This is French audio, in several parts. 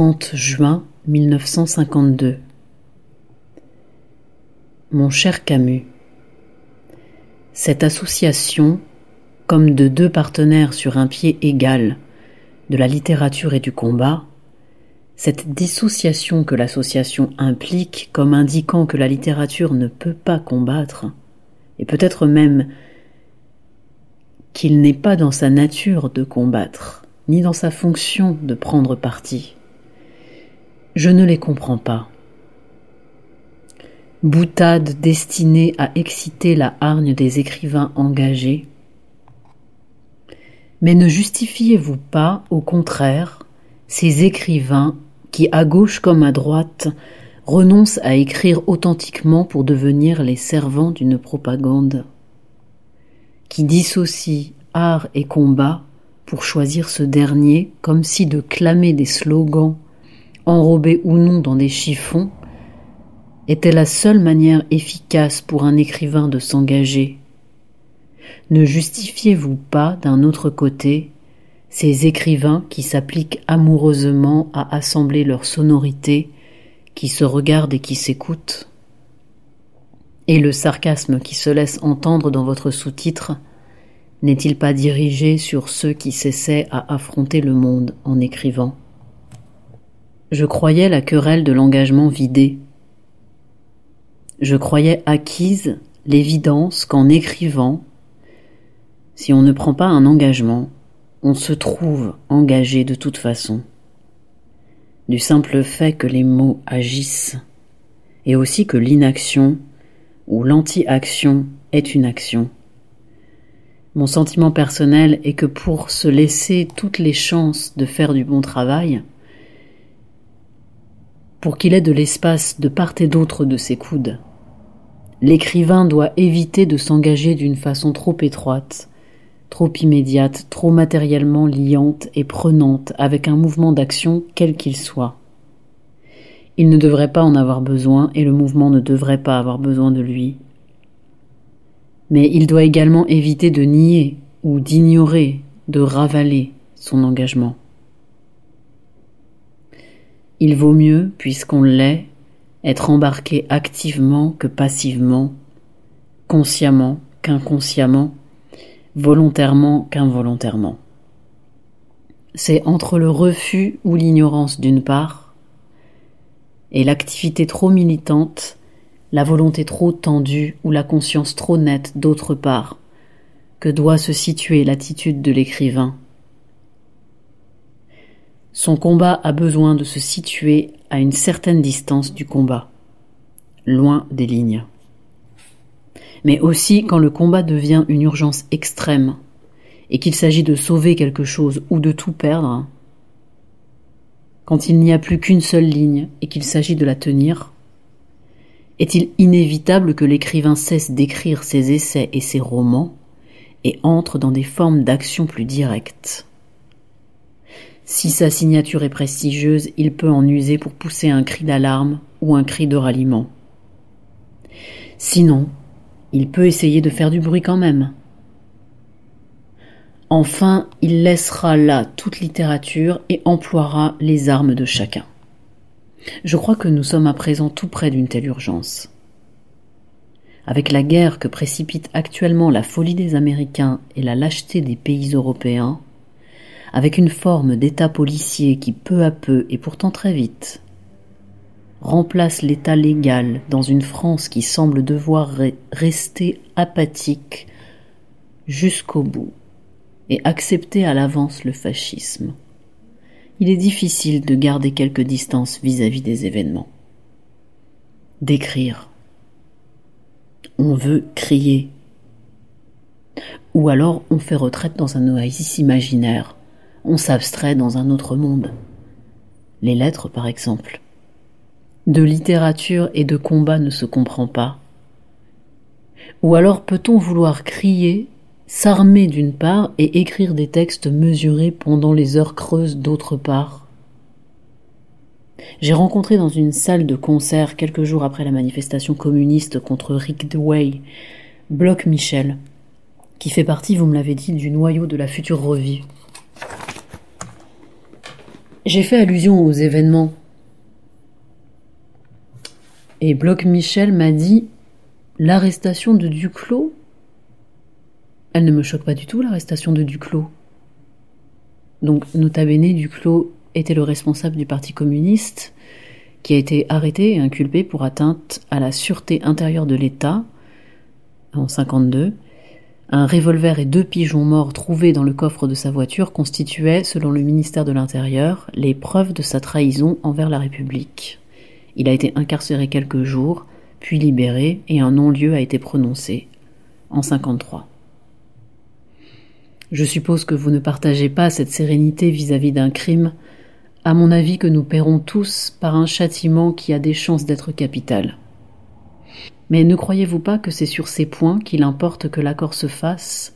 30 juin 1952 Mon cher Camus, cette association, comme de deux partenaires sur un pied égal, de la littérature et du combat, cette dissociation que l'association implique comme indiquant que la littérature ne peut pas combattre, et peut-être même qu'il n'est pas dans sa nature de combattre, ni dans sa fonction de prendre parti. Je ne les comprends pas boutade destinée à exciter la hargne des écrivains engagés. Mais ne justifiez-vous pas, au contraire, ces écrivains qui, à gauche comme à droite, renoncent à écrire authentiquement pour devenir les servants d'une propagande, qui dissocient art et combat pour choisir ce dernier comme si de clamer des slogans, enrobés ou non dans des chiffons, était la seule manière efficace pour un écrivain de s'engager. Ne justifiez-vous pas, d'un autre côté, ces écrivains qui s'appliquent amoureusement à assembler leurs sonorités, qui se regardent et qui s'écoutent? Et le sarcasme qui se laisse entendre dans votre sous-titre n'est-il pas dirigé sur ceux qui s'essaient à affronter le monde en écrivant? Je croyais la querelle de l'engagement vidée je croyais acquise l'évidence qu'en écrivant, si on ne prend pas un engagement, on se trouve engagé de toute façon. Du simple fait que les mots agissent, et aussi que l'inaction ou l'anti-action est une action. Mon sentiment personnel est que pour se laisser toutes les chances de faire du bon travail, pour qu'il ait de l'espace de part et d'autre de ses coudes, L'écrivain doit éviter de s'engager d'une façon trop étroite, trop immédiate, trop matériellement liante et prenante avec un mouvement d'action quel qu'il soit. Il ne devrait pas en avoir besoin et le mouvement ne devrait pas avoir besoin de lui. Mais il doit également éviter de nier ou d'ignorer, de ravaler son engagement. Il vaut mieux, puisqu'on l'est, être embarqué activement que passivement, consciemment qu'inconsciemment, volontairement qu'involontairement. C'est entre le refus ou l'ignorance d'une part, et l'activité trop militante, la volonté trop tendue ou la conscience trop nette d'autre part, que doit se situer l'attitude de l'écrivain. Son combat a besoin de se situer à une certaine distance du combat, loin des lignes. Mais aussi quand le combat devient une urgence extrême et qu'il s'agit de sauver quelque chose ou de tout perdre, quand il n'y a plus qu'une seule ligne et qu'il s'agit de la tenir, est-il inévitable que l'écrivain cesse d'écrire ses essais et ses romans et entre dans des formes d'action plus directes? Si sa signature est prestigieuse, il peut en user pour pousser un cri d'alarme ou un cri de ralliement. Sinon, il peut essayer de faire du bruit quand même. Enfin, il laissera là toute littérature et emploiera les armes de chacun. Je crois que nous sommes à présent tout près d'une telle urgence. Avec la guerre que précipite actuellement la folie des Américains et la lâcheté des pays européens, avec une forme d'état policier qui peu à peu et pourtant très vite remplace l'état légal dans une France qui semble devoir rester apathique jusqu'au bout et accepter à l'avance le fascisme. Il est difficile de garder quelque distance vis-à-vis des événements. D'écrire. On veut crier. Ou alors on fait retraite dans un oasis imaginaire on s'abstrait dans un autre monde. les lettres par exemple. De littérature et de combat ne se comprend pas. Ou alors peut-on vouloir crier, s'armer d'une part et écrire des textes mesurés pendant les heures creuses d'autre part? J'ai rencontré dans une salle de concert quelques jours après la manifestation communiste contre Rick Dewey, Bloch Michel, qui fait partie, vous me l'avez dit, du noyau de la future revue. J'ai fait allusion aux événements. Et Bloch Michel m'a dit l'arrestation de Duclos. Elle ne me choque pas du tout, l'arrestation de Duclos. Donc, nota bene, Duclos était le responsable du Parti communiste qui a été arrêté et inculpé pour atteinte à la sûreté intérieure de l'État en 52 un revolver et deux pigeons morts trouvés dans le coffre de sa voiture constituaient, selon le ministère de l'Intérieur, les preuves de sa trahison envers la République. Il a été incarcéré quelques jours, puis libéré, et un non-lieu a été prononcé, en 53. Je suppose que vous ne partagez pas cette sérénité vis-à-vis d'un crime, à mon avis que nous paierons tous par un châtiment qui a des chances d'être capital. Mais ne croyez-vous pas que c'est sur ces points qu'il importe que l'accord se fasse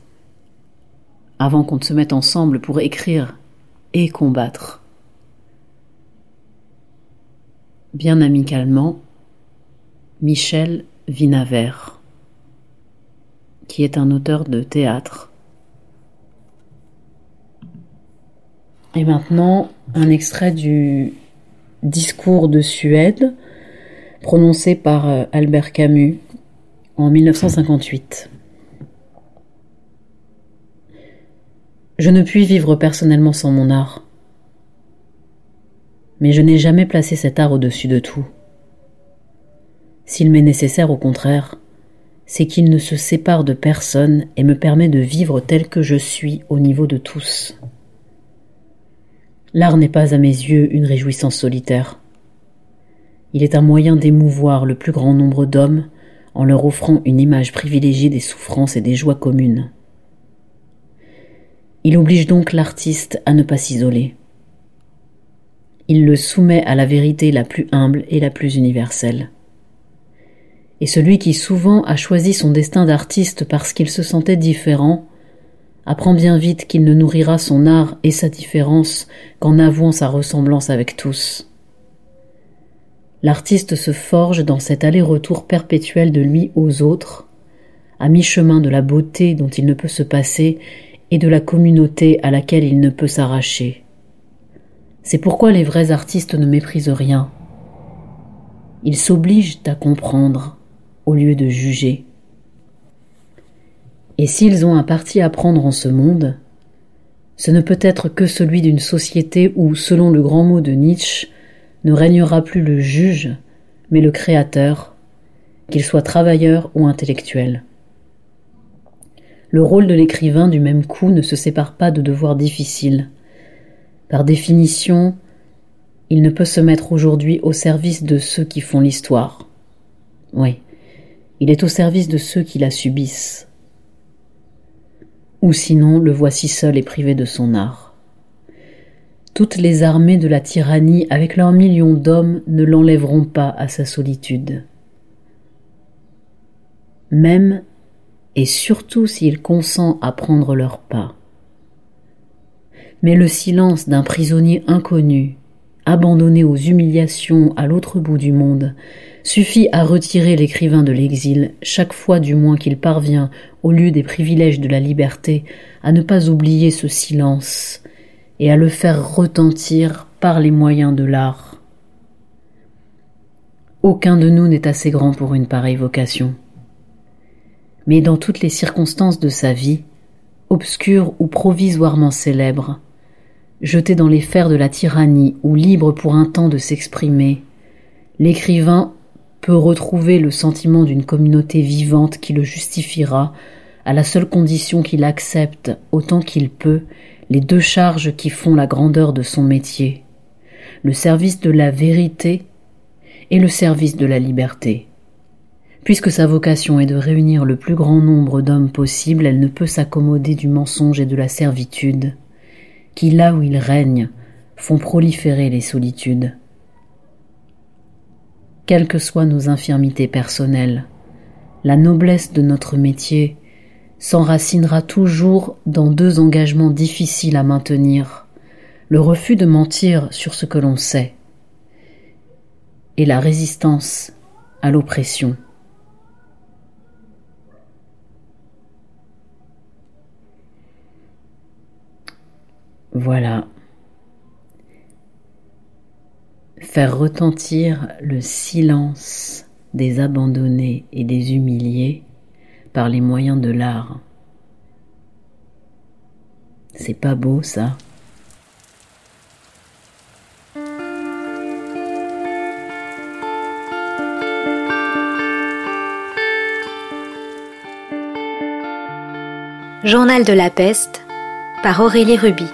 avant qu'on ne se mette ensemble pour écrire et combattre? Bien amicalement, Michel Vinavert, qui est un auteur de théâtre. Et maintenant, un extrait du discours de Suède prononcé par euh, Albert Camus en 1958. Je ne puis vivre personnellement sans mon art, mais je n'ai jamais placé cet art au-dessus de tout. S'il m'est nécessaire, au contraire, c'est qu'il ne se sépare de personne et me permet de vivre tel que je suis au niveau de tous. L'art n'est pas à mes yeux une réjouissance solitaire. Il est un moyen d'émouvoir le plus grand nombre d'hommes en leur offrant une image privilégiée des souffrances et des joies communes. Il oblige donc l'artiste à ne pas s'isoler. Il le soumet à la vérité la plus humble et la plus universelle. Et celui qui souvent a choisi son destin d'artiste parce qu'il se sentait différent, apprend bien vite qu'il ne nourrira son art et sa différence qu'en avouant sa ressemblance avec tous l'artiste se forge dans cet aller-retour perpétuel de lui aux autres, à mi-chemin de la beauté dont il ne peut se passer et de la communauté à laquelle il ne peut s'arracher. C'est pourquoi les vrais artistes ne méprisent rien. Ils s'obligent à comprendre au lieu de juger. Et s'ils ont un parti à prendre en ce monde, ce ne peut être que celui d'une société où, selon le grand mot de Nietzsche, ne régnera plus le juge, mais le créateur, qu'il soit travailleur ou intellectuel. Le rôle de l'écrivain du même coup ne se sépare pas de devoirs difficiles. Par définition, il ne peut se mettre aujourd'hui au service de ceux qui font l'histoire. Oui, il est au service de ceux qui la subissent. Ou sinon, le voici seul et privé de son art. Toutes les armées de la tyrannie, avec leurs millions d'hommes, ne l'enlèveront pas à sa solitude. Même et surtout s'il consent à prendre leur pas. Mais le silence d'un prisonnier inconnu, abandonné aux humiliations à l'autre bout du monde, suffit à retirer l'écrivain de l'exil, chaque fois du moins qu'il parvient, au lieu des privilèges de la liberté, à ne pas oublier ce silence, et à le faire retentir par les moyens de l'art. Aucun de nous n'est assez grand pour une pareille vocation. Mais dans toutes les circonstances de sa vie, obscure ou provisoirement célèbre, jeté dans les fers de la tyrannie ou libre pour un temps de s'exprimer, l'écrivain peut retrouver le sentiment d'une communauté vivante qui le justifiera à la seule condition qu'il accepte autant qu'il peut les deux charges qui font la grandeur de son métier, le service de la vérité et le service de la liberté. Puisque sa vocation est de réunir le plus grand nombre d'hommes possible, elle ne peut s'accommoder du mensonge et de la servitude, qui là où il règne font proliférer les solitudes. Quelles que soient nos infirmités personnelles, la noblesse de notre métier s'enracinera toujours dans deux engagements difficiles à maintenir, le refus de mentir sur ce que l'on sait et la résistance à l'oppression. Voilà. Faire retentir le silence des abandonnés et des humiliés par les moyens de l'art. C'est pas beau ça Journal de la peste par Aurélie Ruby.